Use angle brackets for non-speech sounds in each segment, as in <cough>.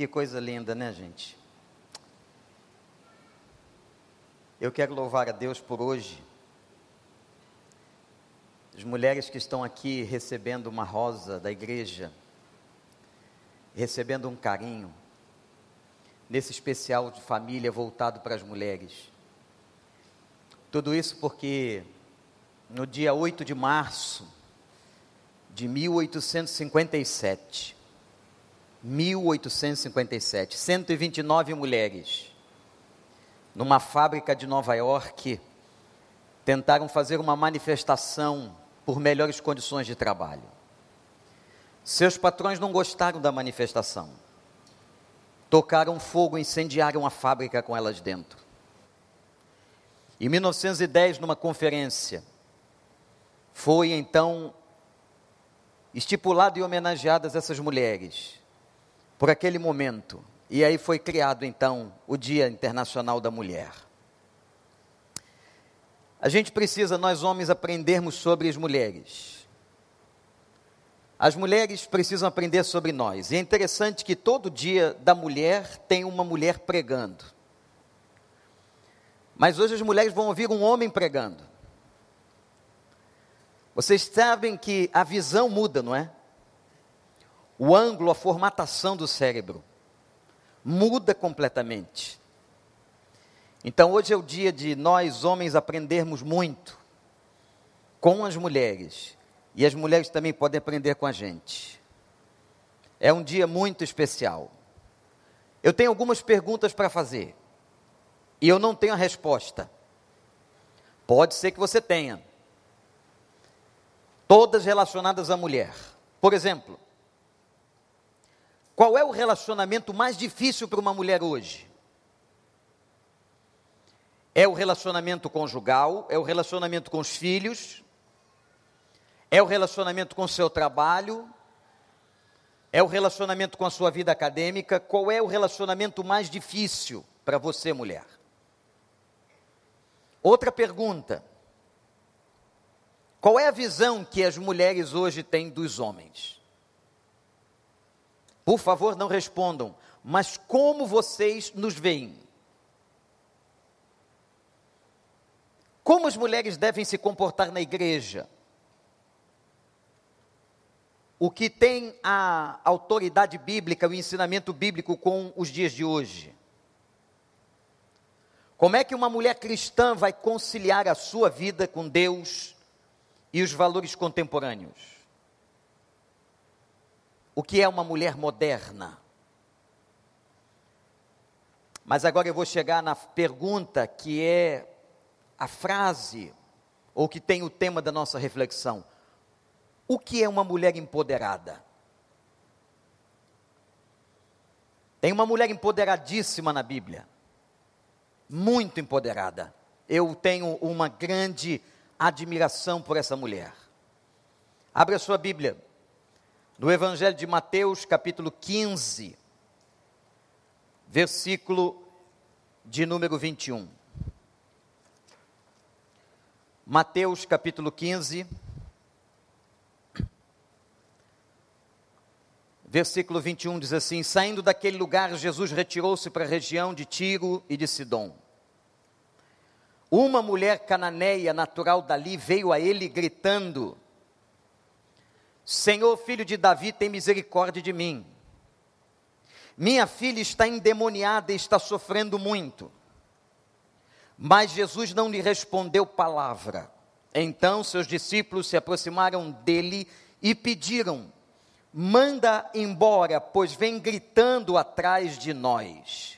Que coisa linda, né, gente? Eu quero louvar a Deus por hoje. As mulheres que estão aqui recebendo uma rosa da igreja, recebendo um carinho, nesse especial de família voltado para as mulheres. Tudo isso porque no dia 8 de março de 1857, 1857, 129 mulheres, numa fábrica de Nova York, tentaram fazer uma manifestação por melhores condições de trabalho. Seus patrões não gostaram da manifestação. Tocaram fogo, incendiaram a fábrica com elas dentro. Em 1910, numa conferência, foi então estipulado e homenageadas essas mulheres por aquele momento. E aí foi criado então o Dia Internacional da Mulher. A gente precisa, nós homens, aprendermos sobre as mulheres. As mulheres precisam aprender sobre nós. E é interessante que todo dia da mulher tem uma mulher pregando. Mas hoje as mulheres vão ouvir um homem pregando. Vocês sabem que a visão muda, não é? O ângulo, a formatação do cérebro muda completamente. Então hoje é o dia de nós homens aprendermos muito com as mulheres e as mulheres também podem aprender com a gente. É um dia muito especial. Eu tenho algumas perguntas para fazer e eu não tenho a resposta. Pode ser que você tenha. Todas relacionadas à mulher. Por exemplo, qual é o relacionamento mais difícil para uma mulher hoje? É o relacionamento conjugal, é o relacionamento com os filhos, é o relacionamento com o seu trabalho, é o relacionamento com a sua vida acadêmica. Qual é o relacionamento mais difícil para você, mulher? Outra pergunta: qual é a visão que as mulheres hoje têm dos homens? Por favor, não respondam, mas como vocês nos veem? Como as mulheres devem se comportar na igreja? O que tem a autoridade bíblica, o ensinamento bíblico com os dias de hoje? Como é que uma mulher cristã vai conciliar a sua vida com Deus e os valores contemporâneos? O que é uma mulher moderna. Mas agora eu vou chegar na pergunta que é a frase, ou que tem o tema da nossa reflexão. O que é uma mulher empoderada? Tem uma mulher empoderadíssima na Bíblia, muito empoderada. Eu tenho uma grande admiração por essa mulher. Abra sua Bíblia, do Evangelho de Mateus, capítulo 15, versículo de número 21. Mateus, capítulo 15, versículo 21 diz assim: Saindo daquele lugar, Jesus retirou-se para a região de Tiro e de Sidom. Uma mulher cananeia natural dali veio a ele gritando: Senhor, filho de Davi, tem misericórdia de mim. Minha filha está endemoniada e está sofrendo muito. Mas Jesus não lhe respondeu palavra. Então seus discípulos se aproximaram dele e pediram: Manda embora, pois vem gritando atrás de nós.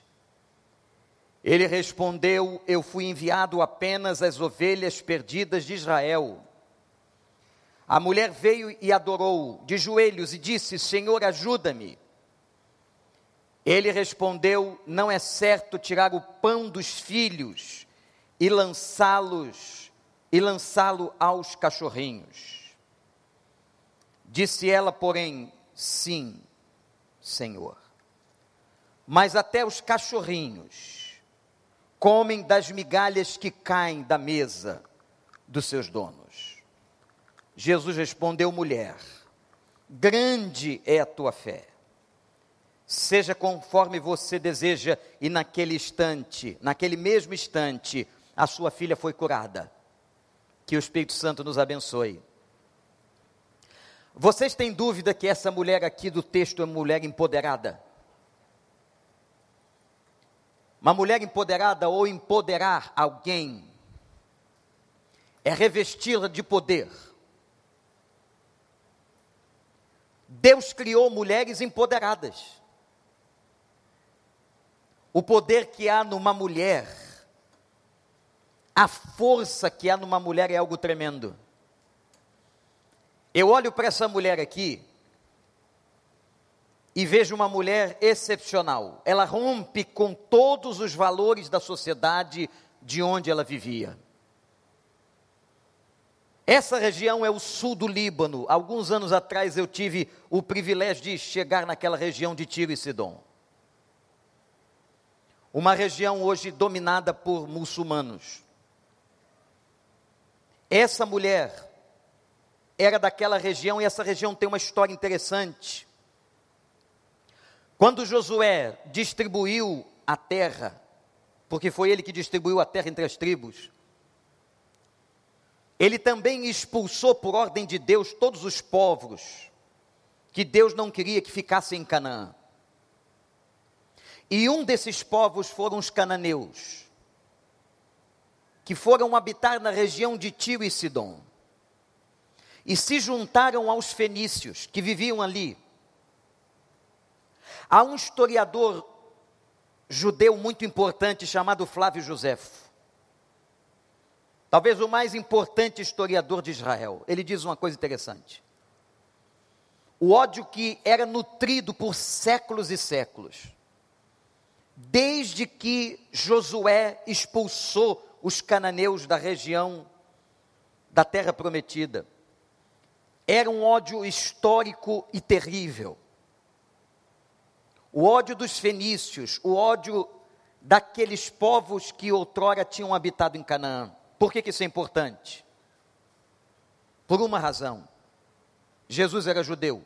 Ele respondeu: Eu fui enviado apenas às ovelhas perdidas de Israel. A mulher veio e adorou de joelhos e disse: Senhor, ajuda-me. Ele respondeu: Não é certo tirar o pão dos filhos e lançá-los e lançá-lo aos cachorrinhos. Disse ela, porém, sim, Senhor. Mas até os cachorrinhos comem das migalhas que caem da mesa dos seus donos. Jesus respondeu: mulher, grande é a tua fé. seja conforme você deseja, e naquele instante, naquele mesmo instante, a sua filha foi curada. Que o Espírito Santo nos abençoe. Vocês têm dúvida que essa mulher aqui do texto é mulher empoderada? Uma mulher empoderada ou empoderar alguém é revesti-la de poder. Deus criou mulheres empoderadas. O poder que há numa mulher, a força que há numa mulher é algo tremendo. Eu olho para essa mulher aqui e vejo uma mulher excepcional. Ela rompe com todos os valores da sociedade de onde ela vivia. Essa região é o sul do Líbano. Alguns anos atrás eu tive o privilégio de chegar naquela região de Tiro e Sidom. Uma região hoje dominada por muçulmanos. Essa mulher era daquela região e essa região tem uma história interessante. Quando Josué distribuiu a terra, porque foi ele que distribuiu a terra entre as tribos, ele também expulsou por ordem de Deus todos os povos que Deus não queria que ficassem em Canaã. E um desses povos foram os cananeus, que foram habitar na região de Tiro e Sidom e se juntaram aos fenícios que viviam ali. Há um historiador judeu muito importante chamado Flávio Josefo. Talvez o mais importante historiador de Israel. Ele diz uma coisa interessante. O ódio que era nutrido por séculos e séculos, desde que Josué expulsou os cananeus da região da terra prometida era um ódio histórico e terrível. O ódio dos fenícios, o ódio daqueles povos que outrora tinham habitado em Canaã. Por que, que isso é importante? Por uma razão. Jesus era judeu.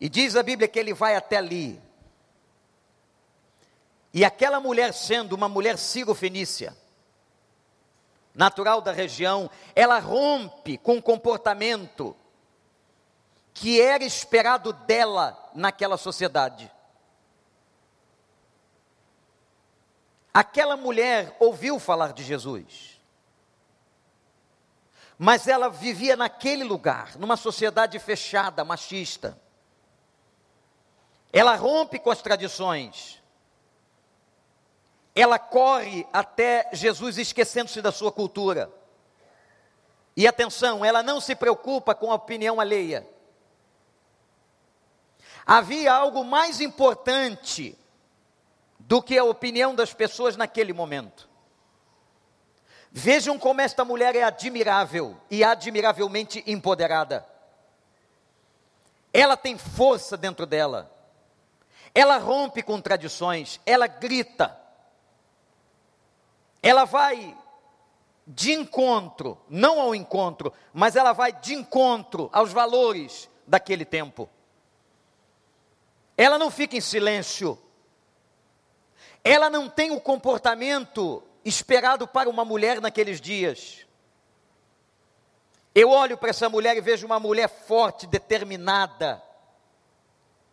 E diz a Bíblia que ele vai até ali. E aquela mulher, sendo uma mulher sírio-fenícia, natural da região, ela rompe com o comportamento que era esperado dela naquela sociedade. Aquela mulher ouviu falar de Jesus, mas ela vivia naquele lugar, numa sociedade fechada, machista. Ela rompe com as tradições, ela corre até Jesus esquecendo-se da sua cultura. E atenção, ela não se preocupa com a opinião alheia. Havia algo mais importante do que a opinião das pessoas naquele momento. Vejam como esta mulher é admirável e admiravelmente empoderada. Ela tem força dentro dela. Ela rompe com tradições, ela grita ela vai de encontro, não ao encontro, mas ela vai de encontro aos valores daquele tempo. Ela não fica em silêncio. Ela não tem o comportamento esperado para uma mulher naqueles dias. Eu olho para essa mulher e vejo uma mulher forte, determinada,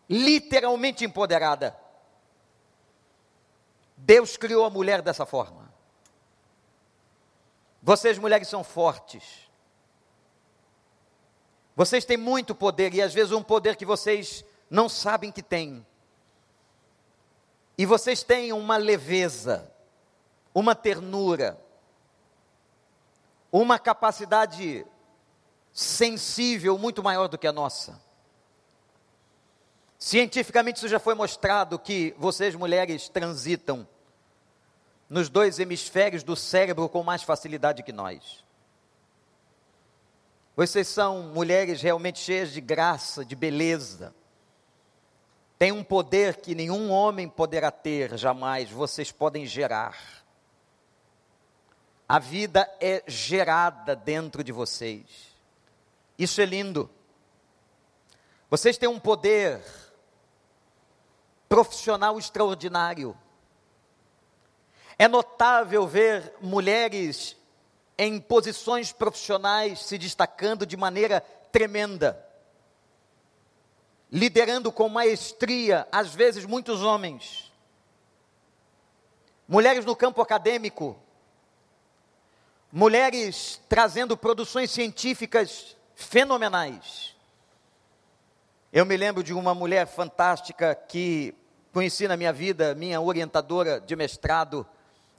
literalmente empoderada. Deus criou a mulher dessa forma. Vocês, mulheres, são fortes. Vocês têm muito poder e às vezes um poder que vocês não sabem que têm. E vocês têm uma leveza, uma ternura, uma capacidade sensível muito maior do que a nossa. Cientificamente isso já foi mostrado que vocês mulheres transitam nos dois hemisférios do cérebro com mais facilidade que nós. Vocês são mulheres realmente cheias de graça, de beleza. Tem um poder que nenhum homem poderá ter jamais, vocês podem gerar. A vida é gerada dentro de vocês. Isso é lindo. Vocês têm um poder profissional extraordinário. É notável ver mulheres em posições profissionais se destacando de maneira tremenda, liderando com maestria, às vezes, muitos homens. Mulheres no campo acadêmico, mulheres trazendo produções científicas fenomenais. Eu me lembro de uma mulher fantástica que conheci na minha vida, minha orientadora de mestrado.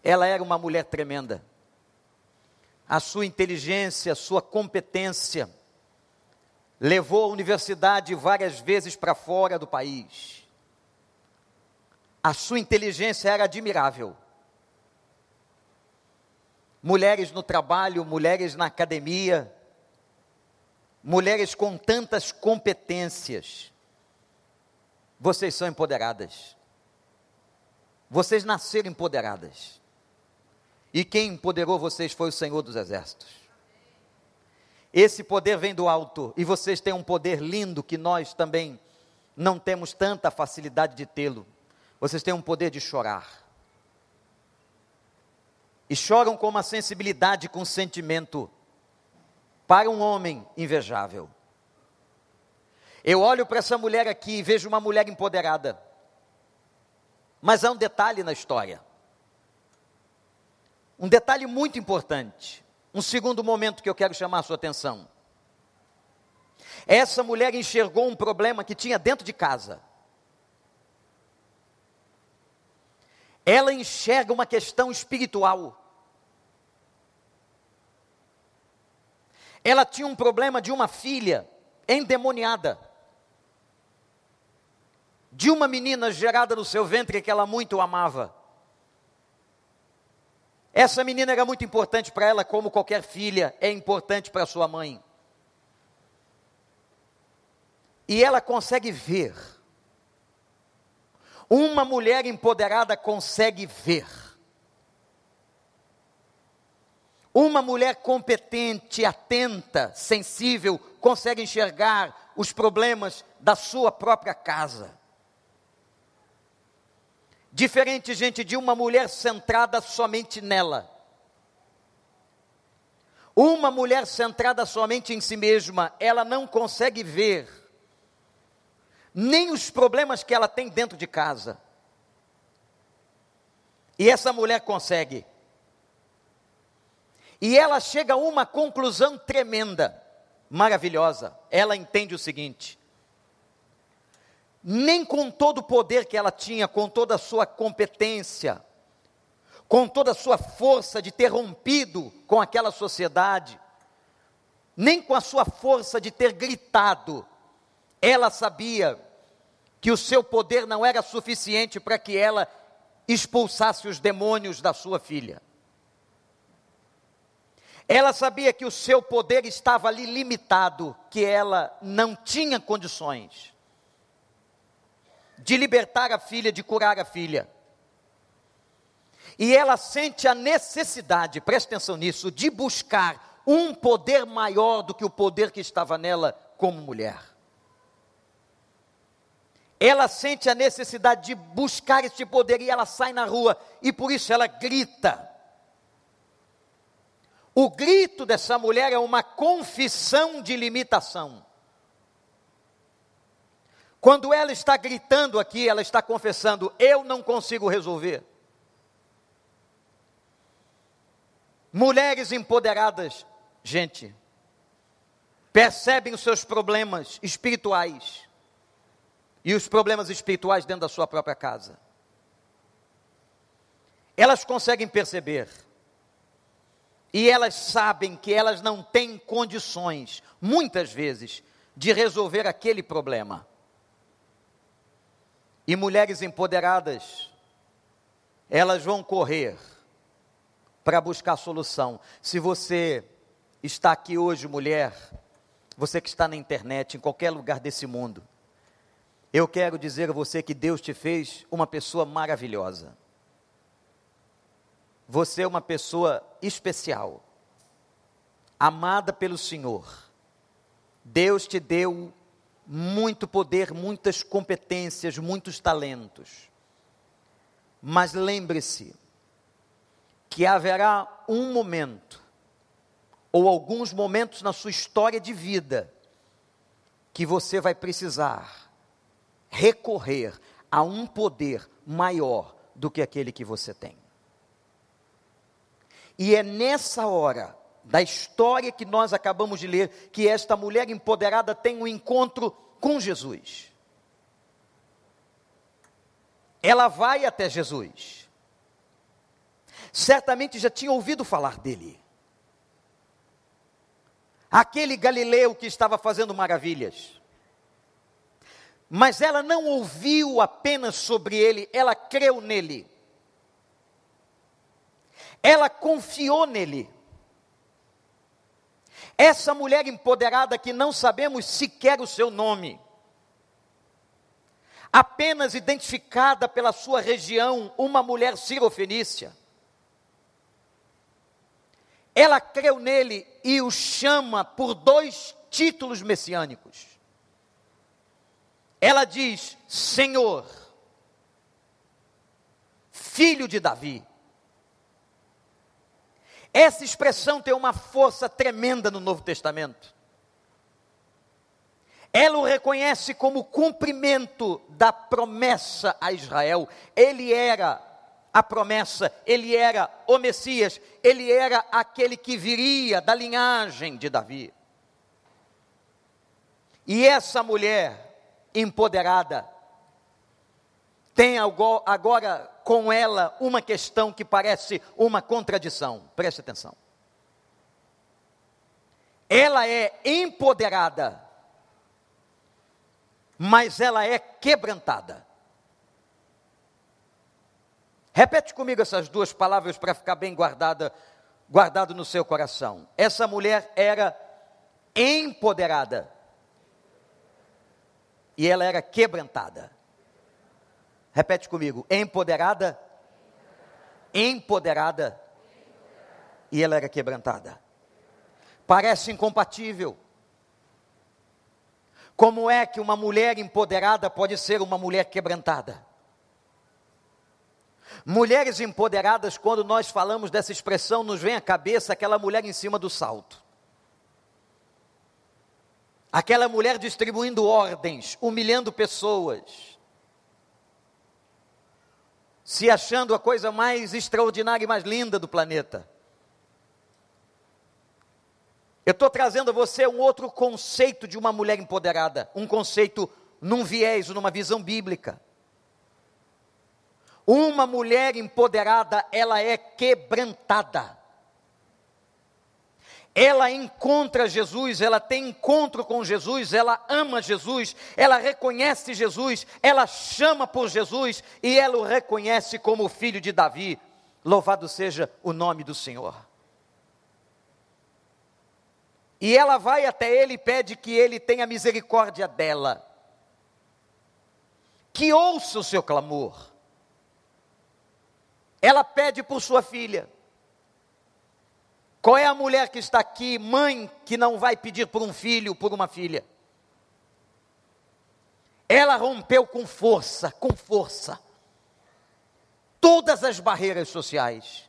Ela era uma mulher tremenda. A sua inteligência, a sua competência, levou a universidade várias vezes para fora do país. A sua inteligência era admirável. Mulheres no trabalho, mulheres na academia, mulheres com tantas competências. Vocês são empoderadas. Vocês nasceram empoderadas. E quem empoderou vocês foi o Senhor dos Exércitos. Esse poder vem do alto e vocês têm um poder lindo que nós também não temos tanta facilidade de tê-lo. Vocês têm um poder de chorar. E choram com uma sensibilidade, com sentimento para um homem invejável. Eu olho para essa mulher aqui e vejo uma mulher empoderada. Mas há um detalhe na história. Um detalhe muito importante. Um segundo momento que eu quero chamar a sua atenção. Essa mulher enxergou um problema que tinha dentro de casa. Ela enxerga uma questão espiritual. Ela tinha um problema de uma filha endemoniada, de uma menina gerada no seu ventre que ela muito amava. Essa menina era muito importante para ela, como qualquer filha é importante para sua mãe. E ela consegue ver. Uma mulher empoderada consegue ver Uma mulher competente, atenta, sensível, consegue enxergar os problemas da sua própria casa. Diferente, gente, de uma mulher centrada somente nela. Uma mulher centrada somente em si mesma, ela não consegue ver nem os problemas que ela tem dentro de casa. E essa mulher consegue. E ela chega a uma conclusão tremenda, maravilhosa. Ela entende o seguinte: nem com todo o poder que ela tinha, com toda a sua competência, com toda a sua força de ter rompido com aquela sociedade, nem com a sua força de ter gritado, ela sabia que o seu poder não era suficiente para que ela expulsasse os demônios da sua filha. Ela sabia que o seu poder estava ali limitado, que ela não tinha condições de libertar a filha, de curar a filha. E ela sente a necessidade, preste atenção nisso, de buscar um poder maior do que o poder que estava nela como mulher. Ela sente a necessidade de buscar este poder e ela sai na rua e por isso ela grita. O grito dessa mulher é uma confissão de limitação. Quando ela está gritando aqui, ela está confessando: Eu não consigo resolver. Mulheres empoderadas, gente, percebem os seus problemas espirituais e os problemas espirituais dentro da sua própria casa. Elas conseguem perceber e elas sabem que elas não têm condições, muitas vezes, de resolver aquele problema. E mulheres empoderadas, elas vão correr para buscar solução. Se você está aqui hoje, mulher, você que está na internet, em qualquer lugar desse mundo, eu quero dizer a você que Deus te fez uma pessoa maravilhosa. Você é uma pessoa especial, amada pelo Senhor. Deus te deu muito poder, muitas competências, muitos talentos. Mas lembre-se que haverá um momento, ou alguns momentos na sua história de vida, que você vai precisar recorrer a um poder maior do que aquele que você tem. E é nessa hora da história que nós acabamos de ler que esta mulher empoderada tem um encontro com Jesus. Ela vai até Jesus. Certamente já tinha ouvido falar dele. Aquele galileu que estava fazendo maravilhas. Mas ela não ouviu apenas sobre ele, ela creu nele. Ela confiou nele. Essa mulher empoderada que não sabemos sequer o seu nome, apenas identificada pela sua região, uma mulher cirofenícia. Ela creu nele e o chama por dois títulos messiânicos. Ela diz: Senhor, filho de Davi. Essa expressão tem uma força tremenda no Novo Testamento. Ela o reconhece como cumprimento da promessa a Israel. Ele era a promessa, ele era o Messias, ele era aquele que viria da linhagem de Davi. E essa mulher, empoderada. Tem agora com ela uma questão que parece uma contradição. Preste atenção. Ela é empoderada, mas ela é quebrantada. Repete comigo essas duas palavras para ficar bem guardada, guardado no seu coração. Essa mulher era empoderada e ela era quebrantada. Repete comigo: empoderada, empoderada, e ela era quebrantada. Parece incompatível. Como é que uma mulher empoderada pode ser uma mulher quebrantada? Mulheres empoderadas, quando nós falamos dessa expressão, nos vem à cabeça aquela mulher em cima do salto. Aquela mulher distribuindo ordens, humilhando pessoas, se achando a coisa mais extraordinária e mais linda do planeta. Eu estou trazendo a você um outro conceito de uma mulher empoderada, um conceito num viés, numa visão bíblica. Uma mulher empoderada, ela é quebrantada ela encontra Jesus, ela tem encontro com Jesus, ela ama Jesus, ela reconhece Jesus, ela chama por Jesus e ela o reconhece como filho de Davi. Louvado seja o nome do Senhor. E ela vai até ele e pede que ele tenha misericórdia dela, que ouça o seu clamor. Ela pede por sua filha. Qual é a mulher que está aqui, mãe, que não vai pedir por um filho, por uma filha? Ela rompeu com força, com força, todas as barreiras sociais.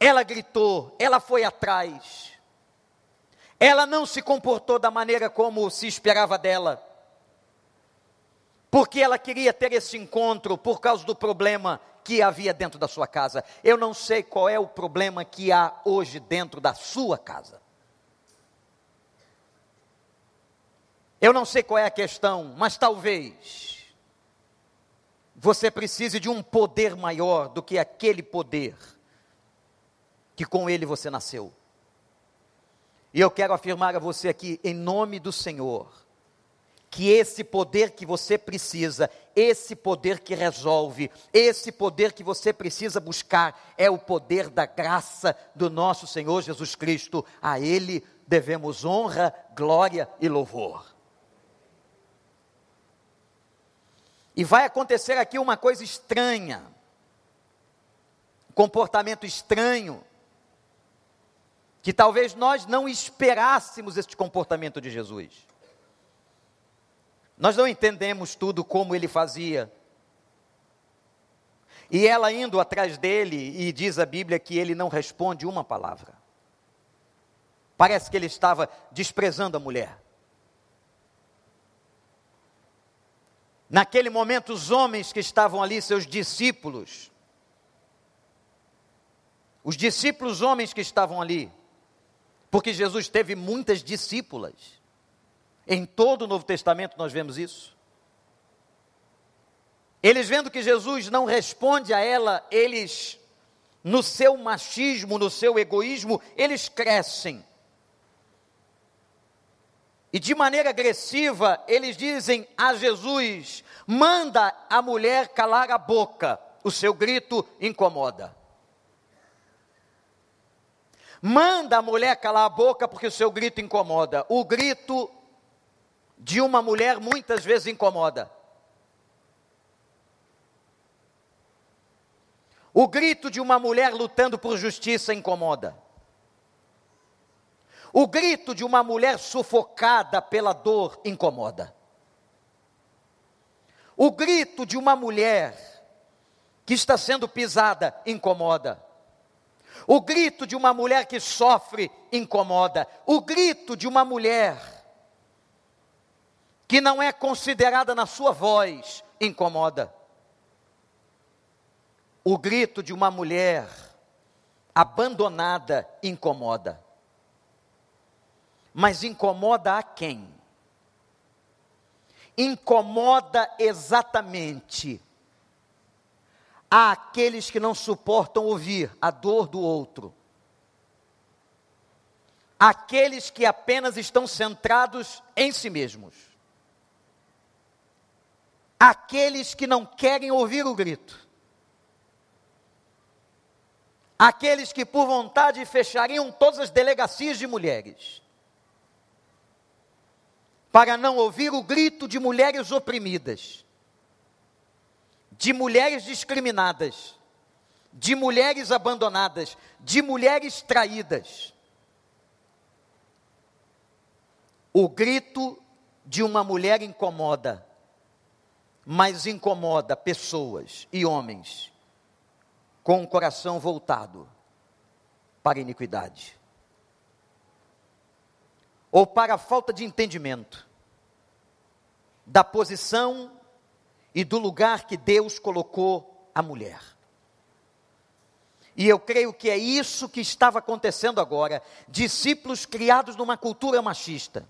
Ela gritou, ela foi atrás. Ela não se comportou da maneira como se esperava dela. Porque ela queria ter esse encontro por causa do problema que havia dentro da sua casa. Eu não sei qual é o problema que há hoje dentro da sua casa. Eu não sei qual é a questão, mas talvez você precise de um poder maior do que aquele poder que com ele você nasceu. E eu quero afirmar a você aqui, em nome do Senhor, que esse poder que você precisa, esse poder que resolve, esse poder que você precisa buscar, é o poder da graça do nosso Senhor Jesus Cristo. A Ele devemos honra, glória e louvor. E vai acontecer aqui uma coisa estranha, comportamento estranho, que talvez nós não esperássemos este comportamento de Jesus. Nós não entendemos tudo como ele fazia. E ela indo atrás dele, e diz a Bíblia que ele não responde uma palavra. Parece que ele estava desprezando a mulher. Naquele momento, os homens que estavam ali, seus discípulos, os discípulos homens que estavam ali, porque Jesus teve muitas discípulas. Em todo o Novo Testamento nós vemos isso. Eles vendo que Jesus não responde a ela, eles, no seu machismo, no seu egoísmo, eles crescem. E de maneira agressiva, eles dizem a Jesus: manda a mulher calar a boca, o seu grito incomoda. Manda a mulher calar a boca porque o seu grito incomoda. O grito de uma mulher muitas vezes incomoda. O grito de uma mulher lutando por justiça incomoda. O grito de uma mulher sufocada pela dor incomoda. O grito de uma mulher que está sendo pisada incomoda. O grito de uma mulher que sofre incomoda. O grito de uma mulher que não é considerada na sua voz incomoda. O grito de uma mulher abandonada incomoda. Mas incomoda a quem? Incomoda exatamente àqueles que não suportam ouvir a dor do outro, aqueles que apenas estão centrados em si mesmos, aqueles que não querem ouvir o grito, aqueles que por vontade fechariam todas as delegacias de mulheres, para não ouvir o grito de mulheres oprimidas. De mulheres discriminadas, de mulheres abandonadas, de mulheres traídas. O grito de uma mulher incomoda, mas incomoda pessoas e homens com o coração voltado para a iniquidade ou para a falta de entendimento da posição e do lugar que Deus colocou a mulher. E eu creio que é isso que estava acontecendo agora. Discípulos criados numa cultura machista,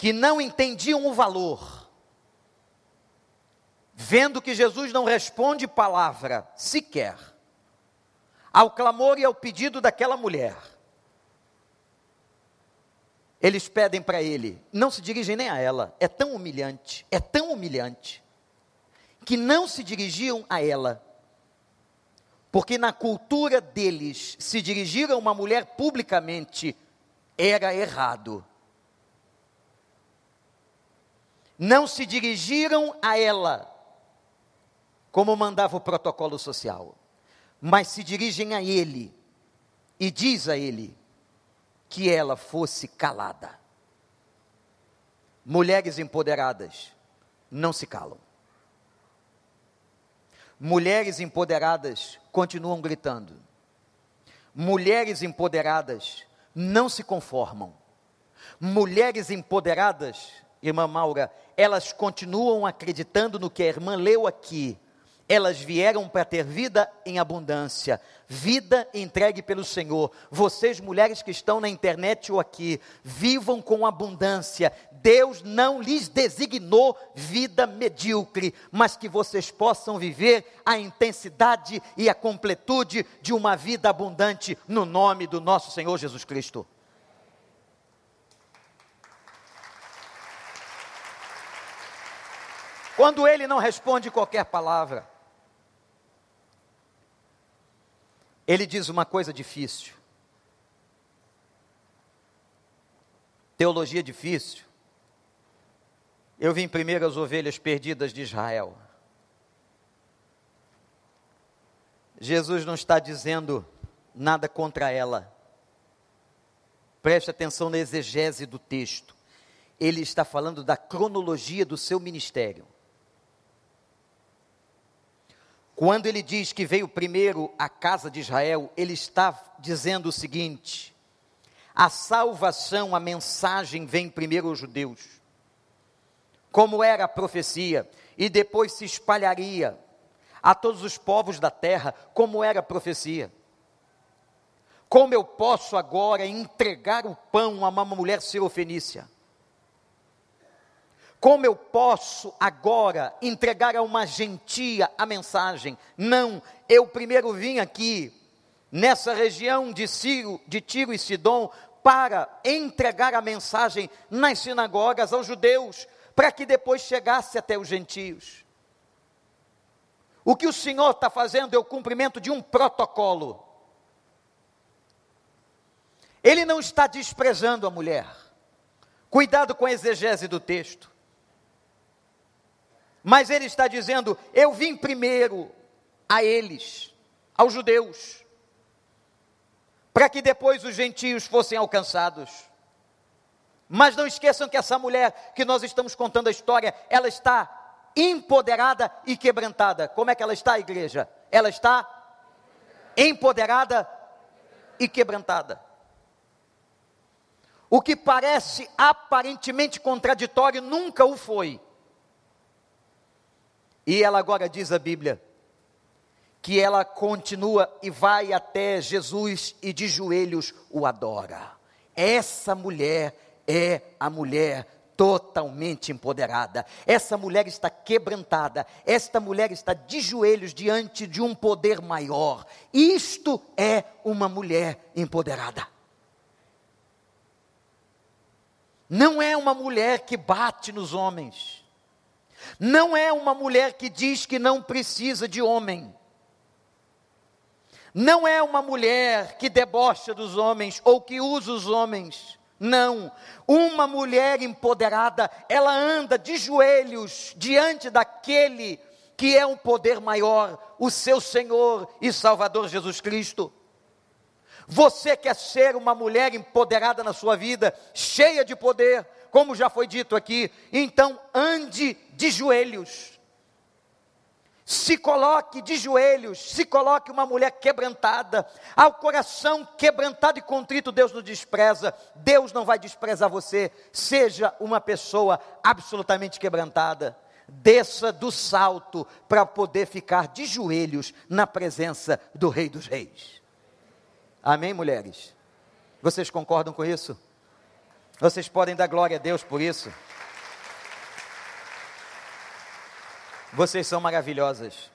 que não entendiam o valor, vendo que Jesus não responde palavra sequer ao clamor e ao pedido daquela mulher eles pedem para ele, não se dirigem nem a ela, é tão humilhante, é tão humilhante, que não se dirigiam a ela, porque na cultura deles, se dirigir a uma mulher publicamente era errado. Não se dirigiram a ela, como mandava o protocolo social, mas se dirigem a ele, e diz a ele: que ela fosse calada. Mulheres empoderadas não se calam. Mulheres empoderadas continuam gritando. Mulheres empoderadas não se conformam. Mulheres empoderadas, irmã Maura, elas continuam acreditando no que a irmã leu aqui, elas vieram para ter vida em abundância, vida entregue pelo Senhor. Vocês, mulheres que estão na internet ou aqui, vivam com abundância. Deus não lhes designou vida medíocre, mas que vocês possam viver a intensidade e a completude de uma vida abundante no nome do nosso Senhor Jesus Cristo. Quando ele não responde qualquer palavra, ele diz uma coisa difícil. Teologia difícil. Eu vim primeiro as ovelhas perdidas de Israel. Jesus não está dizendo nada contra ela. Preste atenção na exegese do texto. ele está falando da cronologia do seu ministério. Quando ele diz que veio primeiro a casa de Israel, ele está dizendo o seguinte: a salvação, a mensagem vem primeiro aos judeus, como era a profecia, e depois se espalharia a todos os povos da terra, como era a profecia. Como eu posso agora entregar o pão a uma mulher sirofenícia? Como eu posso agora entregar a uma gentia a mensagem? Não, eu primeiro vim aqui nessa região de Ciro, de Tiro e Sidom para entregar a mensagem nas sinagogas aos judeus, para que depois chegasse até os gentios. O que o Senhor está fazendo é o cumprimento de um protocolo. Ele não está desprezando a mulher. Cuidado com a exegese do texto. Mas ele está dizendo: eu vim primeiro a eles, aos judeus, para que depois os gentios fossem alcançados. Mas não esqueçam que essa mulher que nós estamos contando a história, ela está empoderada e quebrantada. Como é que ela está, igreja? Ela está empoderada e quebrantada. O que parece aparentemente contraditório nunca o foi. E ela agora diz a Bíblia que ela continua e vai até Jesus e de joelhos o adora. Essa mulher é a mulher totalmente empoderada. Essa mulher está quebrantada. Esta mulher está de joelhos diante de um poder maior. Isto é uma mulher empoderada. Não é uma mulher que bate nos homens não é uma mulher que diz que não precisa de homem. Não é uma mulher que debocha dos homens ou que usa os homens. Não. Uma mulher empoderada, ela anda de joelhos diante daquele que é um poder maior, o seu Senhor e Salvador Jesus Cristo. Você quer ser uma mulher empoderada na sua vida, cheia de poder, como já foi dito aqui, então ande de joelhos. Se coloque de joelhos, se coloque uma mulher quebrantada, ao coração quebrantado e contrito, Deus não despreza, Deus não vai desprezar você. Seja uma pessoa absolutamente quebrantada, desça do salto para poder ficar de joelhos na presença do Rei dos Reis. Amém, mulheres? Vocês concordam com isso? Vocês podem dar glória a Deus por isso. Vocês são maravilhosas.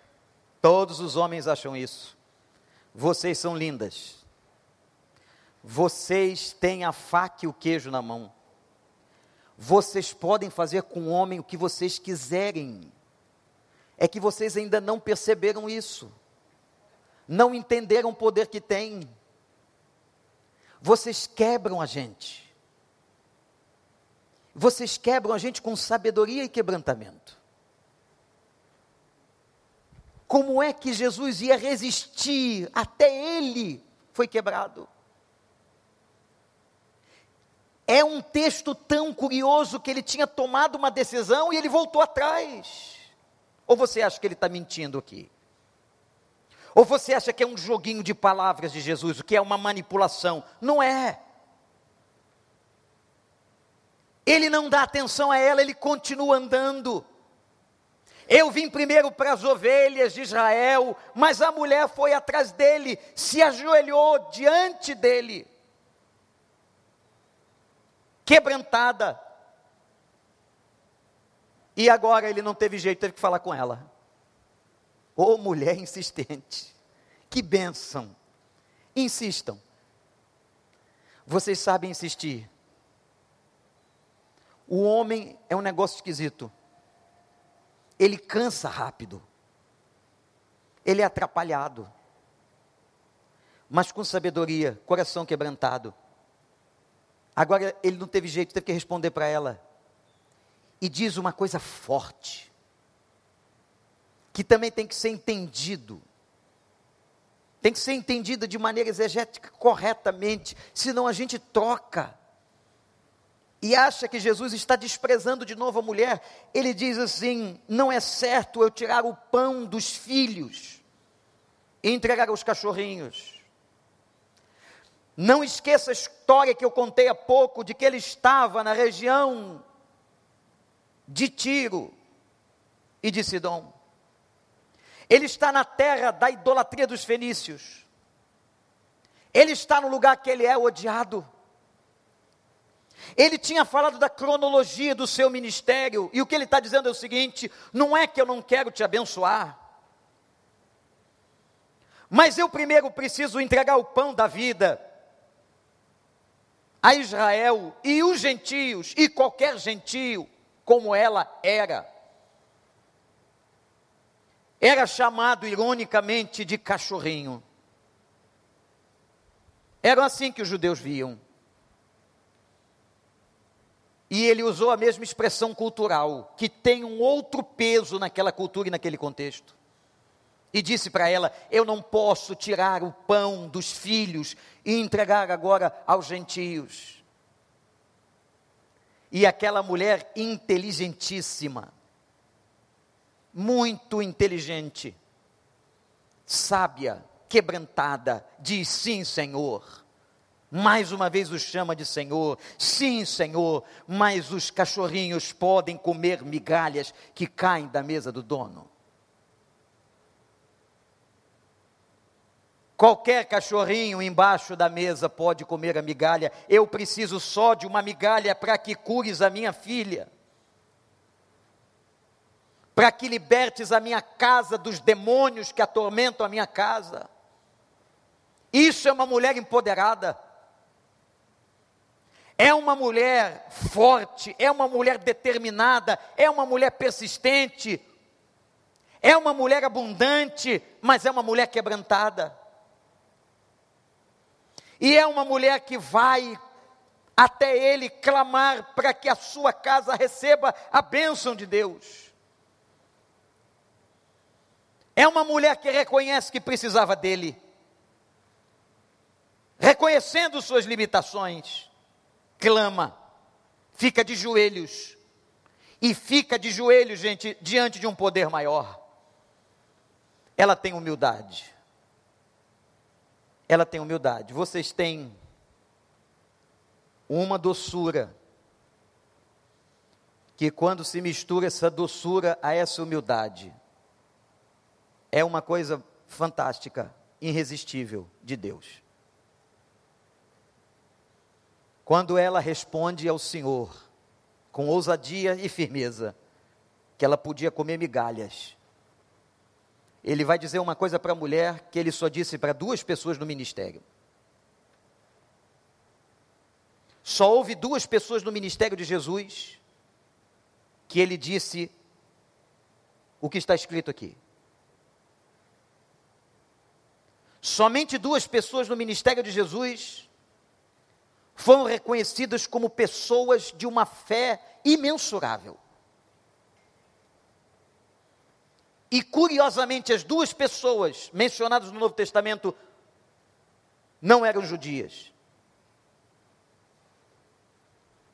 Todos os homens acham isso. Vocês são lindas. Vocês têm a faca e o queijo na mão. Vocês podem fazer com o homem o que vocês quiserem. É que vocês ainda não perceberam isso. Não entenderam o poder que tem. Vocês quebram a gente. Vocês quebram a gente com sabedoria e quebrantamento. Como é que Jesus ia resistir? Até ele foi quebrado. É um texto tão curioso que ele tinha tomado uma decisão e ele voltou atrás. Ou você acha que ele está mentindo aqui? Ou você acha que é um joguinho de palavras de Jesus, o que é uma manipulação? Não é. Ele não dá atenção a ela, ele continua andando. Eu vim primeiro para as ovelhas de Israel, mas a mulher foi atrás dele, se ajoelhou diante dele, quebrantada. E agora ele não teve jeito, teve que falar com ela. Ô oh, mulher insistente, que bênção. Insistam. Vocês sabem insistir. O homem é um negócio esquisito. Ele cansa rápido. Ele é atrapalhado. Mas com sabedoria, coração quebrantado. Agora ele não teve jeito, teve que responder para ela. E diz uma coisa forte, que também tem que ser entendido. Tem que ser entendida de maneira exegética corretamente, senão a gente troca e acha que Jesus está desprezando de novo a mulher, ele diz assim: não é certo eu tirar o pão dos filhos e entregar aos cachorrinhos. Não esqueça a história que eu contei há pouco de que ele estava na região de Tiro e de Sidom. Ele está na terra da idolatria dos fenícios. Ele está no lugar que ele é odiado. Ele tinha falado da cronologia do seu ministério, e o que ele está dizendo é o seguinte: não é que eu não quero te abençoar, mas eu primeiro preciso entregar o pão da vida a Israel e os gentios, e qualquer gentio, como ela era. Era chamado ironicamente de cachorrinho. Era assim que os judeus viam. E ele usou a mesma expressão cultural, que tem um outro peso naquela cultura e naquele contexto e disse para ela: Eu não posso tirar o pão dos filhos e entregar agora aos gentios. E aquela mulher inteligentíssima, muito inteligente, sábia, quebrantada, diz: Sim, Senhor. Mais uma vez o chama de Senhor. Sim, Senhor, mas os cachorrinhos podem comer migalhas que caem da mesa do dono. Qualquer cachorrinho embaixo da mesa pode comer a migalha. Eu preciso só de uma migalha para que cures a minha filha. Para que libertes a minha casa dos demônios que atormentam a minha casa. Isso é uma mulher empoderada. É uma mulher forte, é uma mulher determinada, é uma mulher persistente, é uma mulher abundante, mas é uma mulher quebrantada. E é uma mulher que vai até ele clamar para que a sua casa receba a bênção de Deus. É uma mulher que reconhece que precisava dele, reconhecendo suas limitações, clama, fica de joelhos, e fica de joelhos, gente, diante de um poder maior. Ela tem humildade ela tem humildade. Vocês têm uma doçura que quando se mistura essa doçura a essa humildade, é uma coisa fantástica, irresistível de Deus. Quando ela responde ao Senhor com ousadia e firmeza, que ela podia comer migalhas, ele vai dizer uma coisa para a mulher que ele só disse para duas pessoas no ministério. Só houve duas pessoas no ministério de Jesus que ele disse o que está escrito aqui. Somente duas pessoas no ministério de Jesus foram reconhecidas como pessoas de uma fé imensurável. E curiosamente, as duas pessoas mencionadas no Novo Testamento não eram judias.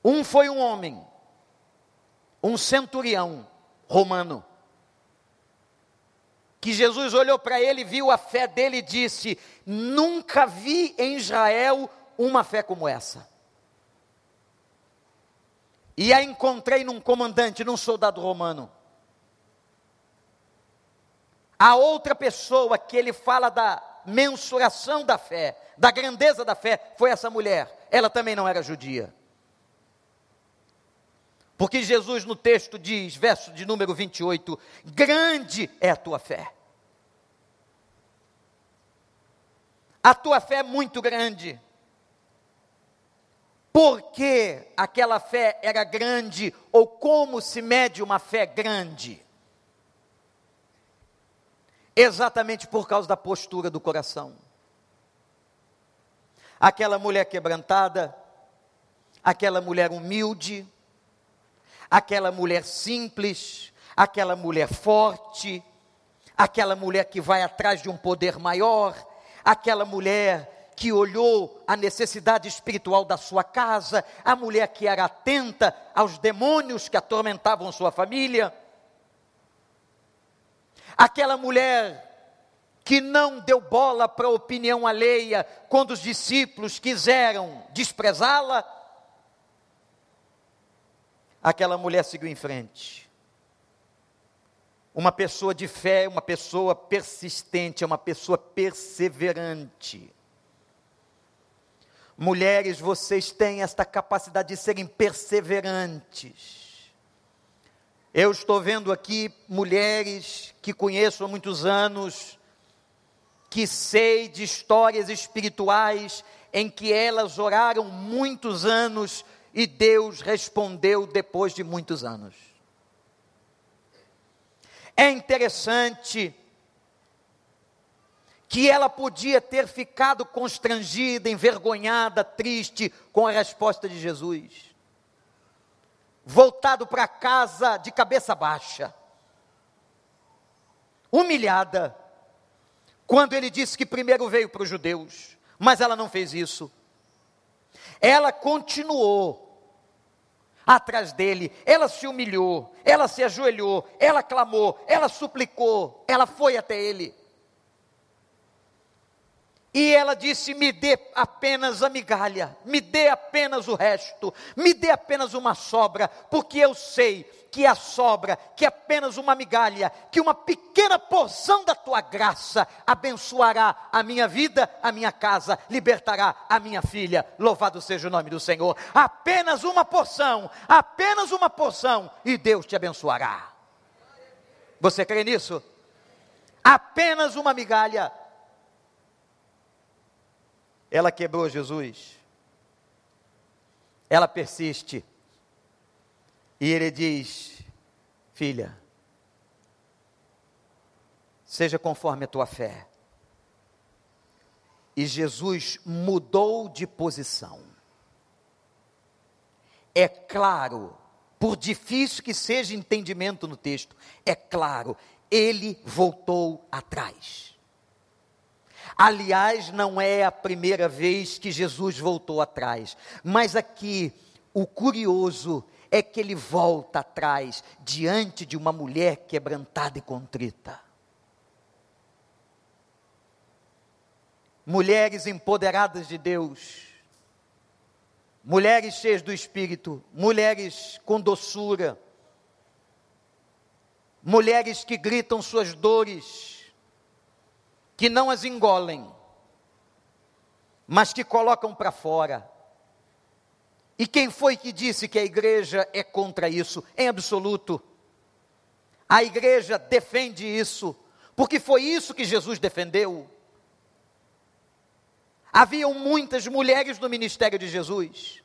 Um foi um homem, um centurião romano, que Jesus olhou para ele, viu a fé dele e disse: Nunca vi em Israel uma fé como essa. E a encontrei num comandante, num soldado romano. A outra pessoa que ele fala da mensuração da fé, da grandeza da fé, foi essa mulher. Ela também não era judia. Porque Jesus no texto diz, verso de número 28, grande é a tua fé. A tua fé é muito grande. Porque aquela fé era grande, ou como se mede uma fé grande? exatamente por causa da postura do coração. Aquela mulher quebrantada, aquela mulher humilde, aquela mulher simples, aquela mulher forte, aquela mulher que vai atrás de um poder maior, aquela mulher que olhou a necessidade espiritual da sua casa, a mulher que era atenta aos demônios que atormentavam sua família, aquela mulher que não deu bola para a opinião alheia quando os discípulos quiseram desprezá-la, aquela mulher seguiu em frente. Uma pessoa de fé, uma pessoa persistente, é uma pessoa perseverante. Mulheres, vocês têm esta capacidade de serem perseverantes. Eu estou vendo aqui mulheres que conheço há muitos anos, que sei de histórias espirituais em que elas oraram muitos anos e Deus respondeu depois de muitos anos. É interessante que ela podia ter ficado constrangida, envergonhada, triste com a resposta de Jesus. Voltado para casa de cabeça baixa, humilhada, quando ele disse que primeiro veio para os judeus, mas ela não fez isso. Ela continuou atrás dele, ela se humilhou, ela se ajoelhou, ela clamou, ela suplicou, ela foi até ele. E ela disse: Me dê apenas a migalha, me dê apenas o resto, me dê apenas uma sobra, porque eu sei que a sobra, que apenas uma migalha, que uma pequena porção da tua graça abençoará a minha vida, a minha casa, libertará a minha filha. Louvado seja o nome do Senhor. Apenas uma porção, apenas uma porção, e Deus te abençoará. Você crê nisso? Apenas uma migalha ela quebrou Jesus. Ela persiste. E ele diz: Filha, seja conforme a tua fé. E Jesus mudou de posição. É claro, por difícil que seja entendimento no texto, é claro, ele voltou atrás. Aliás, não é a primeira vez que Jesus voltou atrás, mas aqui o curioso é que ele volta atrás diante de uma mulher quebrantada e contrita. Mulheres empoderadas de Deus, mulheres cheias do Espírito, mulheres com doçura, mulheres que gritam suas dores, que não as engolem, mas que colocam para fora. E quem foi que disse que a igreja é contra isso? Em absoluto. A igreja defende isso, porque foi isso que Jesus defendeu. Haviam muitas mulheres no ministério de Jesus.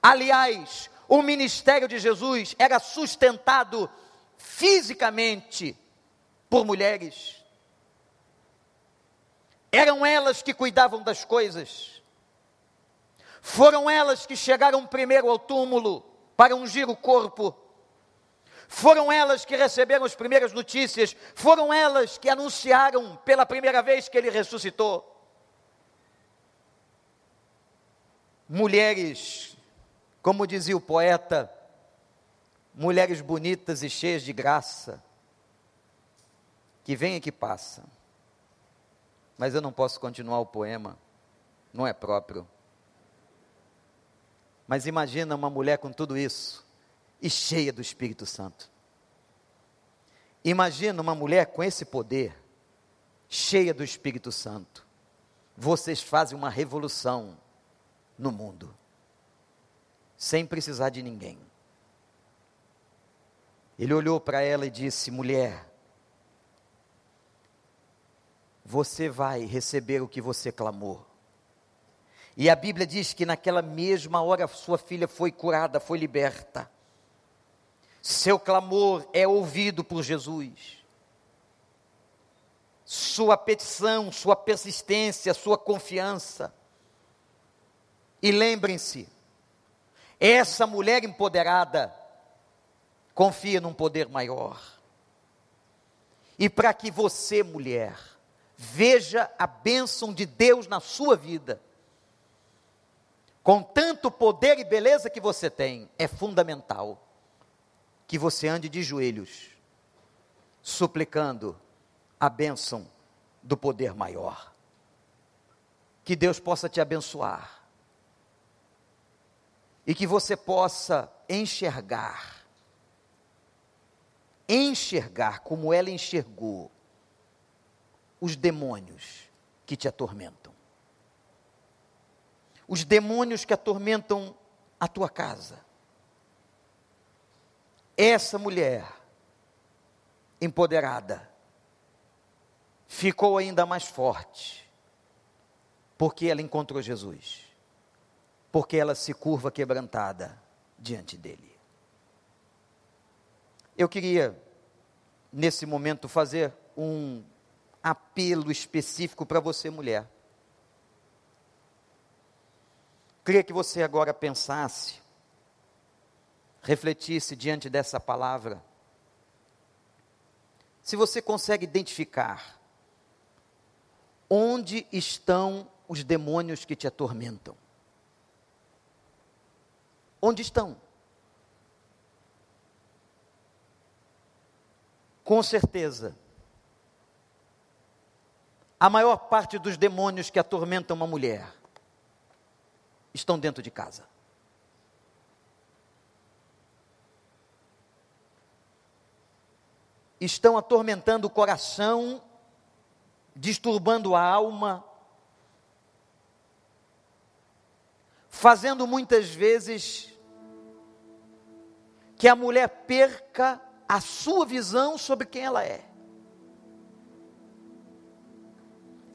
Aliás, o ministério de Jesus era sustentado fisicamente por mulheres. Eram elas que cuidavam das coisas. Foram elas que chegaram primeiro ao túmulo para ungir o corpo. Foram elas que receberam as primeiras notícias. Foram elas que anunciaram pela primeira vez que ele ressuscitou. Mulheres, como dizia o poeta, mulheres bonitas e cheias de graça, que vêm e que passam mas eu não posso continuar o poema, não é próprio. Mas imagina uma mulher com tudo isso e cheia do Espírito Santo. Imagina uma mulher com esse poder, cheia do Espírito Santo. Vocês fazem uma revolução no mundo, sem precisar de ninguém. Ele olhou para ela e disse: Mulher, você vai receber o que você clamou. E a Bíblia diz que naquela mesma hora sua filha foi curada, foi liberta. Seu clamor é ouvido por Jesus. Sua petição, sua persistência, sua confiança. E lembrem-se, essa mulher empoderada confia num poder maior. E para que você, mulher, veja a bênção de Deus na sua vida, com tanto poder e beleza que você tem, é fundamental que você ande de joelhos, suplicando a bênção do poder maior. Que Deus possa te abençoar e que você possa enxergar, enxergar como ela enxergou os demônios que te atormentam, os demônios que atormentam a tua casa. Essa mulher empoderada ficou ainda mais forte, porque ela encontrou Jesus porque ela se curva quebrantada diante dele. Eu queria, nesse momento, fazer um apelo específico para você, mulher. Queria que você agora pensasse, refletisse diante dessa palavra. Se você consegue identificar onde estão os demônios que te atormentam. Onde estão? Com certeza, a maior parte dos demônios que atormentam uma mulher estão dentro de casa. Estão atormentando o coração, disturbando a alma, fazendo muitas vezes que a mulher perca a sua visão sobre quem ela é.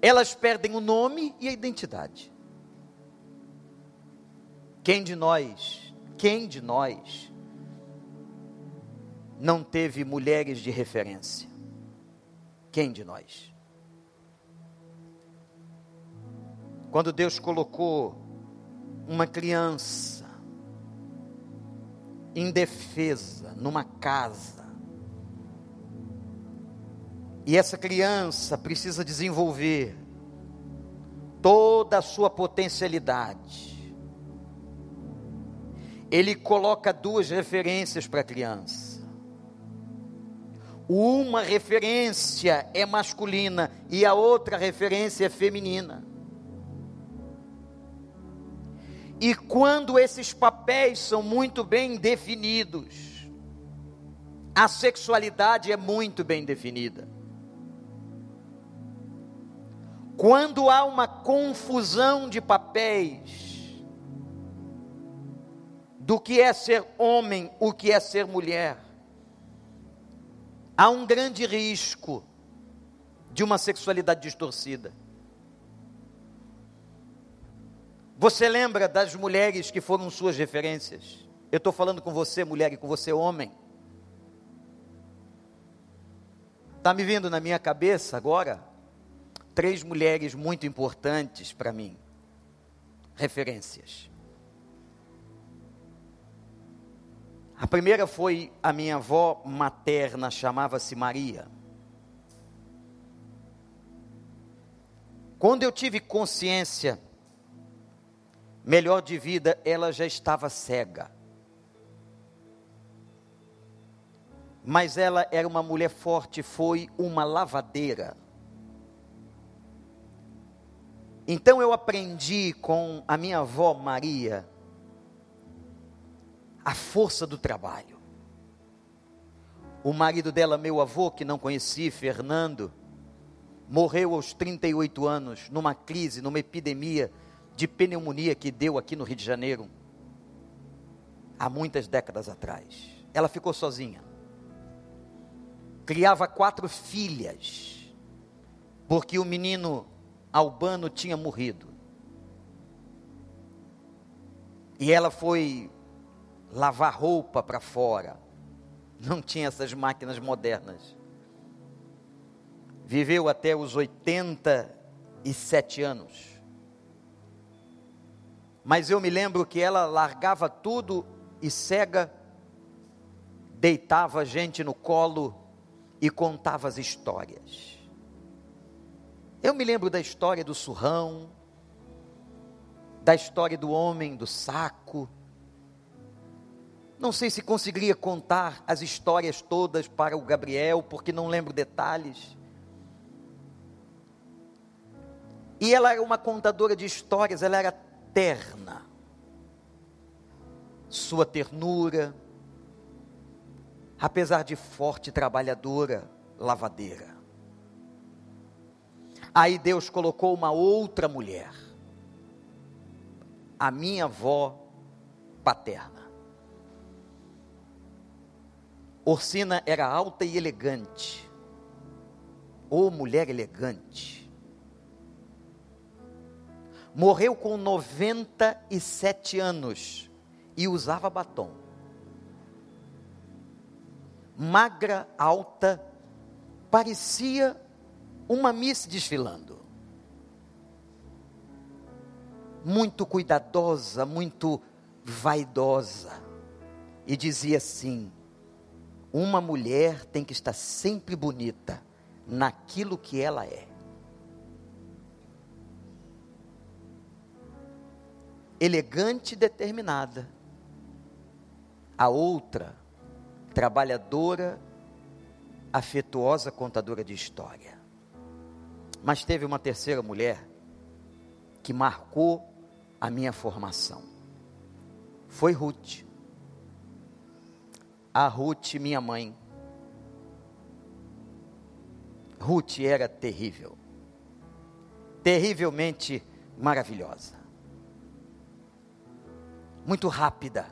Elas perdem o nome e a identidade. Quem de nós, quem de nós não teve mulheres de referência? Quem de nós? Quando Deus colocou uma criança indefesa numa casa. E essa criança precisa desenvolver toda a sua potencialidade. Ele coloca duas referências para a criança. Uma referência é masculina e a outra referência é feminina. E quando esses papéis são muito bem definidos, a sexualidade é muito bem definida. Quando há uma confusão de papéis, do que é ser homem, o que é ser mulher, há um grande risco de uma sexualidade distorcida. Você lembra das mulheres que foram suas referências? Eu estou falando com você, mulher, e com você, homem. Está me vindo na minha cabeça agora três mulheres muito importantes para mim, referências. A primeira foi a minha avó materna, chamava-se Maria. Quando eu tive consciência melhor de vida, ela já estava cega. Mas ela era uma mulher forte, foi uma lavadeira. Então eu aprendi com a minha avó Maria a força do trabalho. O marido dela, meu avô, que não conheci, Fernando, morreu aos 38 anos, numa crise, numa epidemia de pneumonia que deu aqui no Rio de Janeiro, há muitas décadas atrás. Ela ficou sozinha. Criava quatro filhas, porque o menino albano tinha morrido. E ela foi lavar roupa para fora. Não tinha essas máquinas modernas. Viveu até os 87 anos. Mas eu me lembro que ela largava tudo e cega, deitava a gente no colo e contava as histórias. Eu me lembro da história do surrão, da história do homem, do saco. Não sei se conseguiria contar as histórias todas para o Gabriel, porque não lembro detalhes. E ela era uma contadora de histórias, ela era terna. Sua ternura, apesar de forte trabalhadora, lavadeira. Aí Deus colocou uma outra mulher, a minha avó paterna. Orsina era alta e elegante, ou mulher elegante. Morreu com 97 anos e usava batom. Magra, alta, parecia uma Miss desfilando. Muito cuidadosa, muito vaidosa. E dizia assim: uma mulher tem que estar sempre bonita naquilo que ela é. Elegante e determinada. A outra, trabalhadora, afetuosa contadora de história. Mas teve uma terceira mulher que marcou a minha formação. Foi Ruth. A Ruth, minha mãe. Ruth era terrível. Terrivelmente maravilhosa. Muito rápida.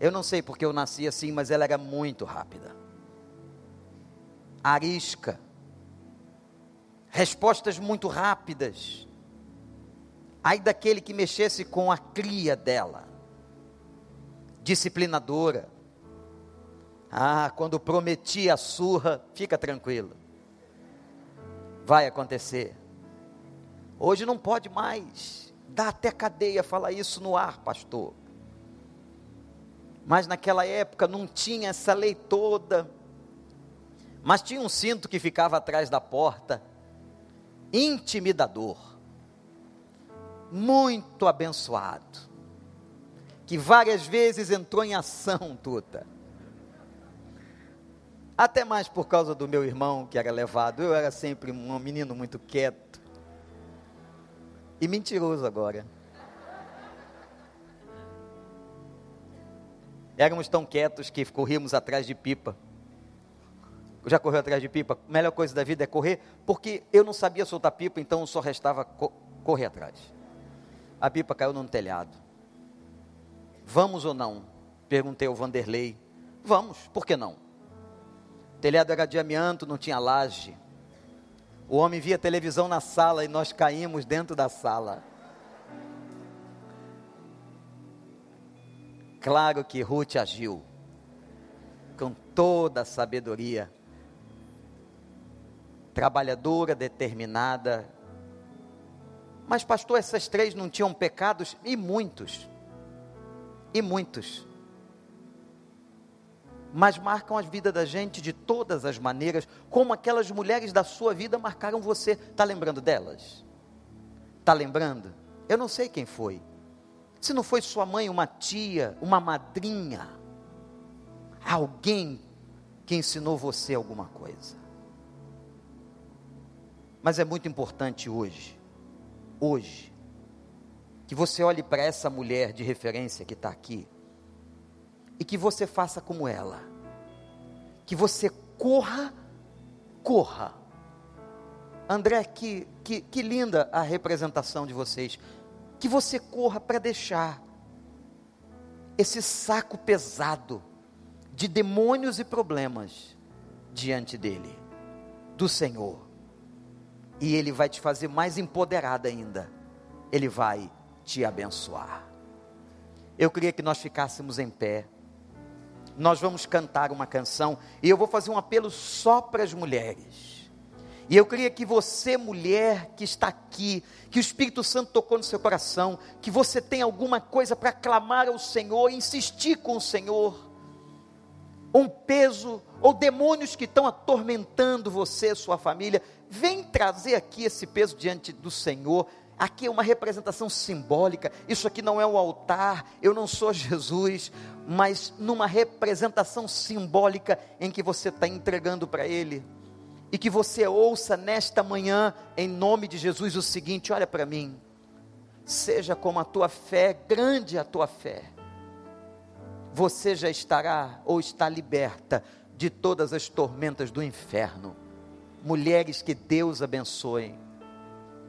Eu não sei porque eu nasci assim, mas ela era muito rápida. Arisca respostas muito rápidas. Ai daquele que mexesse com a cria dela, disciplinadora. Ah, quando prometi a surra, fica tranquilo, vai acontecer. Hoje não pode mais, dá até cadeia falar isso no ar, pastor. Mas naquela época não tinha essa lei toda, mas tinha um cinto que ficava atrás da porta intimidador, muito abençoado, que várias vezes entrou em ação, Tuta. Até mais por causa do meu irmão que era levado. Eu era sempre um menino muito quieto. E mentiroso agora. Éramos tão quietos que corríamos atrás de pipa já correu atrás de pipa? A melhor coisa da vida é correr, porque eu não sabia soltar pipa, então só restava co correr atrás. A pipa caiu no telhado. Vamos ou não? Perguntei ao Vanderlei. Vamos, por que não? O telhado era de amianto, não tinha laje. O homem via televisão na sala e nós caímos dentro da sala. Claro que Ruth agiu com toda a sabedoria trabalhadora, determinada. Mas, pastor, essas três não tinham pecados? E muitos. E muitos. Mas marcam a vida da gente de todas as maneiras, como aquelas mulheres da sua vida marcaram você. Está lembrando delas? Está lembrando? Eu não sei quem foi. Se não foi sua mãe, uma tia, uma madrinha, alguém que ensinou você alguma coisa. Mas é muito importante hoje, hoje, que você olhe para essa mulher de referência que está aqui e que você faça como ela, que você corra, corra. André, que, que, que linda a representação de vocês. Que você corra para deixar esse saco pesado de demônios e problemas diante dele, do Senhor e Ele vai te fazer mais empoderada ainda. Ele vai te abençoar. Eu queria que nós ficássemos em pé. Nós vamos cantar uma canção e eu vou fazer um apelo só para as mulheres. E eu queria que você, mulher que está aqui, que o Espírito Santo tocou no seu coração, que você tenha alguma coisa para clamar ao Senhor, insistir com o Senhor, um peso ou demônios que estão atormentando você, sua família, vem trazer aqui esse peso diante do Senhor aqui é uma representação simbólica. Isso aqui não é o altar, eu não sou <laughs> Jesus, mas numa representação simbólica em que você está entregando para Ele. E que você ouça nesta manhã, em nome de Jesus, o seguinte: olha para mim, seja como a tua fé, grande a tua fé, você já estará ou está liberta de todas as tormentas do inferno. Mulheres que Deus abençoe,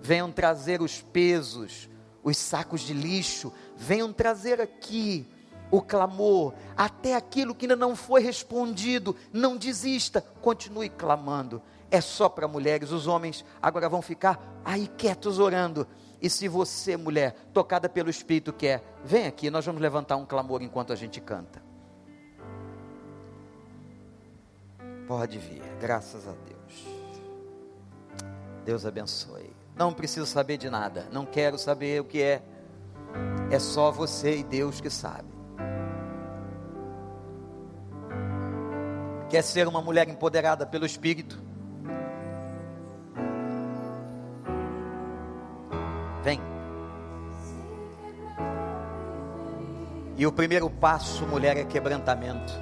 venham trazer os pesos, os sacos de lixo, venham trazer aqui o clamor, até aquilo que ainda não foi respondido, não desista, continue clamando. É só para mulheres, os homens agora vão ficar aí quietos orando. E se você, mulher, tocada pelo Espírito, quer, vem aqui, nós vamos levantar um clamor enquanto a gente canta. Pode vir, graças a Deus. Deus abençoe. Não preciso saber de nada, não quero saber o que é. É só você e Deus que sabe. Quer ser uma mulher empoderada pelo Espírito? Vem. E o primeiro passo, mulher, é quebrantamento.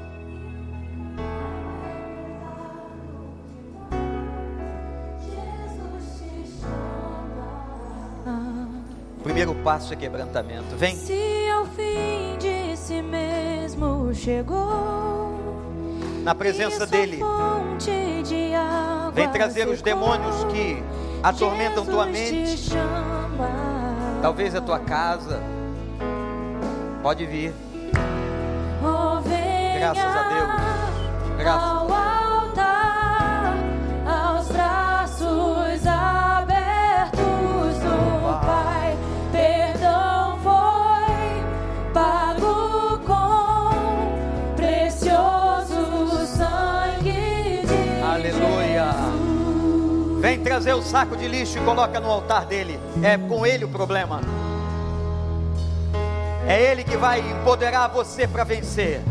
Primeiro passo é quebrantamento. Vem. Se ao fim de si mesmo chegou na presença dele. Vem trazer os demônios que atormentam tua mente. Talvez a tua casa. Pode vir. Graças a Deus. Graças. Trazer o saco de lixo e coloca no altar dele. É com ele o problema. É ele que vai empoderar você para vencer.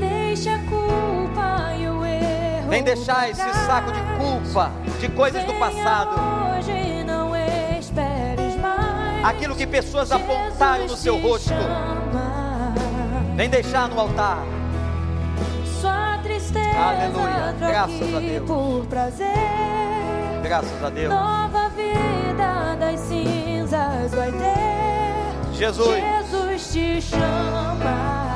Deixa a culpa e o erro. Vem deixar esse saco de culpa, de coisas do passado. Hoje não esperes mais. Aquilo que pessoas apontaram no seu rosto. Vem deixar no altar. Aleluia. Graças a Deus. Por prazer. Graças a Deus. Nova vida das cinzas vai ter. Jesus. Jesus te chama.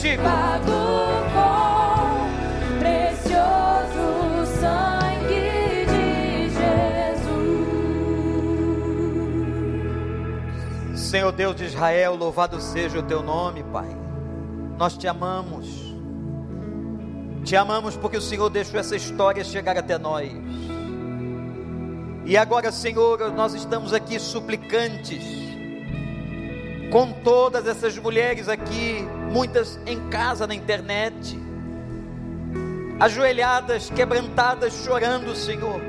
Contigo. pago com precioso sangue de Jesus. Senhor Deus de Israel, louvado seja o teu nome, Pai. Nós te amamos. Te amamos porque o Senhor deixou essa história chegar até nós. E agora, Senhor, nós estamos aqui suplicantes, com todas essas mulheres aqui, muitas em casa na internet, ajoelhadas, quebrantadas, chorando, Senhor.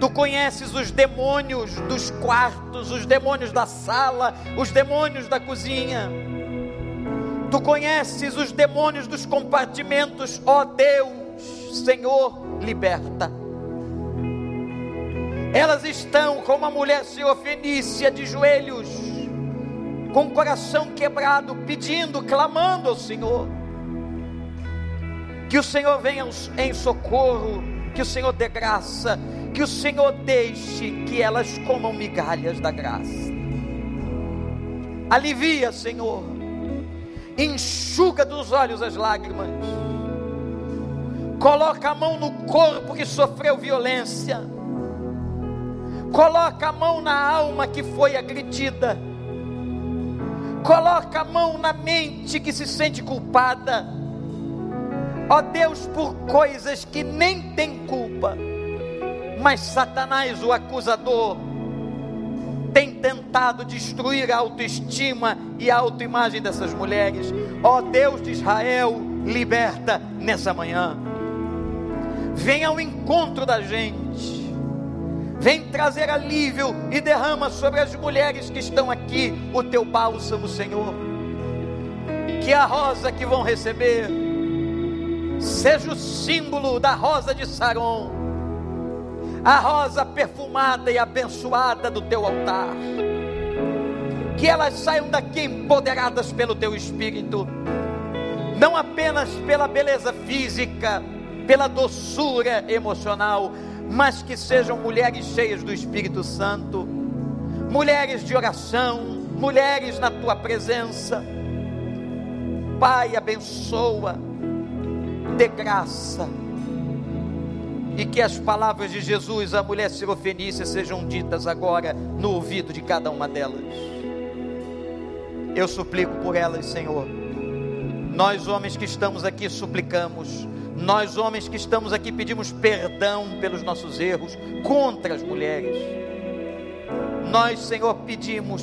Tu conheces os demônios dos quartos, os demônios da sala, os demônios da cozinha. Tu conheces os demônios dos compartimentos, ó Deus, Senhor, liberta. Elas estão como a mulher Senhor Fenícia de joelhos, com o coração quebrado, pedindo, clamando ao Senhor. Que o Senhor venha em socorro, que o Senhor dê graça, que o Senhor deixe que elas comam migalhas da graça. Alivia, Senhor, enxuga dos olhos as lágrimas, coloca a mão no corpo que sofreu violência, coloca a mão na alma que foi agredida, coloca a mão na mente que se sente culpada, Ó Deus, por coisas que nem tem culpa, mas Satanás, o acusador, tem tentado destruir a autoestima e a autoimagem dessas mulheres. Ó Deus de Israel, liberta nessa manhã. Vem ao encontro da gente. Vem trazer alívio e derrama sobre as mulheres que estão aqui o teu bálsamo, Senhor. Que a rosa que vão receber seja o símbolo da rosa de Saron, a rosa perfumada e abençoada do teu altar. Que elas saiam daqui empoderadas pelo teu espírito, não apenas pela beleza física, pela doçura emocional, mas que sejam mulheres cheias do Espírito Santo, mulheres de oração, mulheres na tua presença. Pai, abençoa, dê graça, e que as palavras de Jesus à mulher sirofenícia sejam ditas agora no ouvido de cada uma delas. Eu suplico por elas, Senhor. Nós, homens que estamos aqui, suplicamos nós, homens que estamos aqui, pedimos perdão pelos nossos erros contra as mulheres. Nós, Senhor, pedimos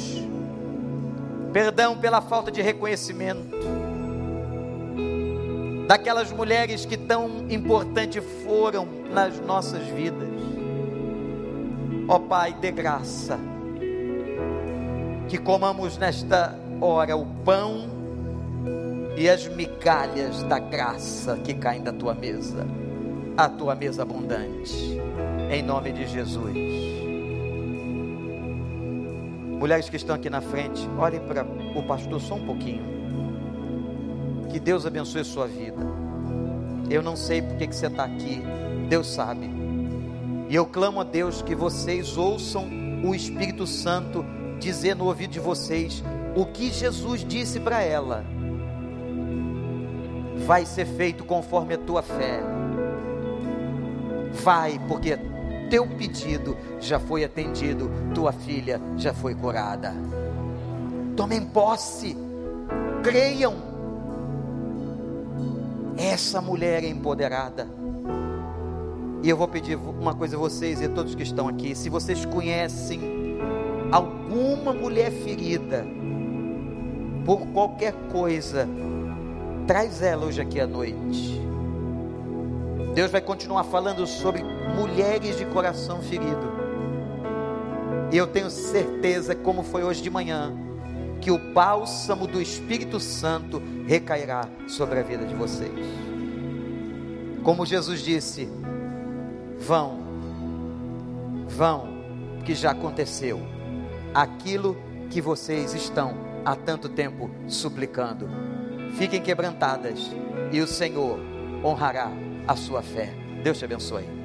perdão pela falta de reconhecimento daquelas mulheres que tão importante foram nas nossas vidas. Ó Pai, dê graça que comamos nesta hora o pão e as migalhas da graça que caem da tua mesa, a tua mesa abundante, em nome de Jesus. Mulheres que estão aqui na frente, olhem para o pastor só um pouquinho. Que Deus abençoe sua vida. Eu não sei porque que você está aqui, Deus sabe. E eu clamo a Deus que vocês ouçam o Espírito Santo dizer no ouvido de vocês o que Jesus disse para ela vai ser feito conforme a tua fé. Vai, porque teu pedido já foi atendido, tua filha já foi curada. Tomem posse, creiam. Essa mulher é empoderada. E eu vou pedir uma coisa a vocês e a todos que estão aqui: se vocês conhecem alguma mulher ferida por qualquer coisa, Traz ela hoje aqui à noite. Deus vai continuar falando sobre mulheres de coração ferido. E eu tenho certeza, como foi hoje de manhã, que o bálsamo do Espírito Santo recairá sobre a vida de vocês. Como Jesus disse: vão, vão, que já aconteceu aquilo que vocês estão há tanto tempo suplicando fiquem quebrantadas e o Senhor honrará a sua fé. Deus te abençoe.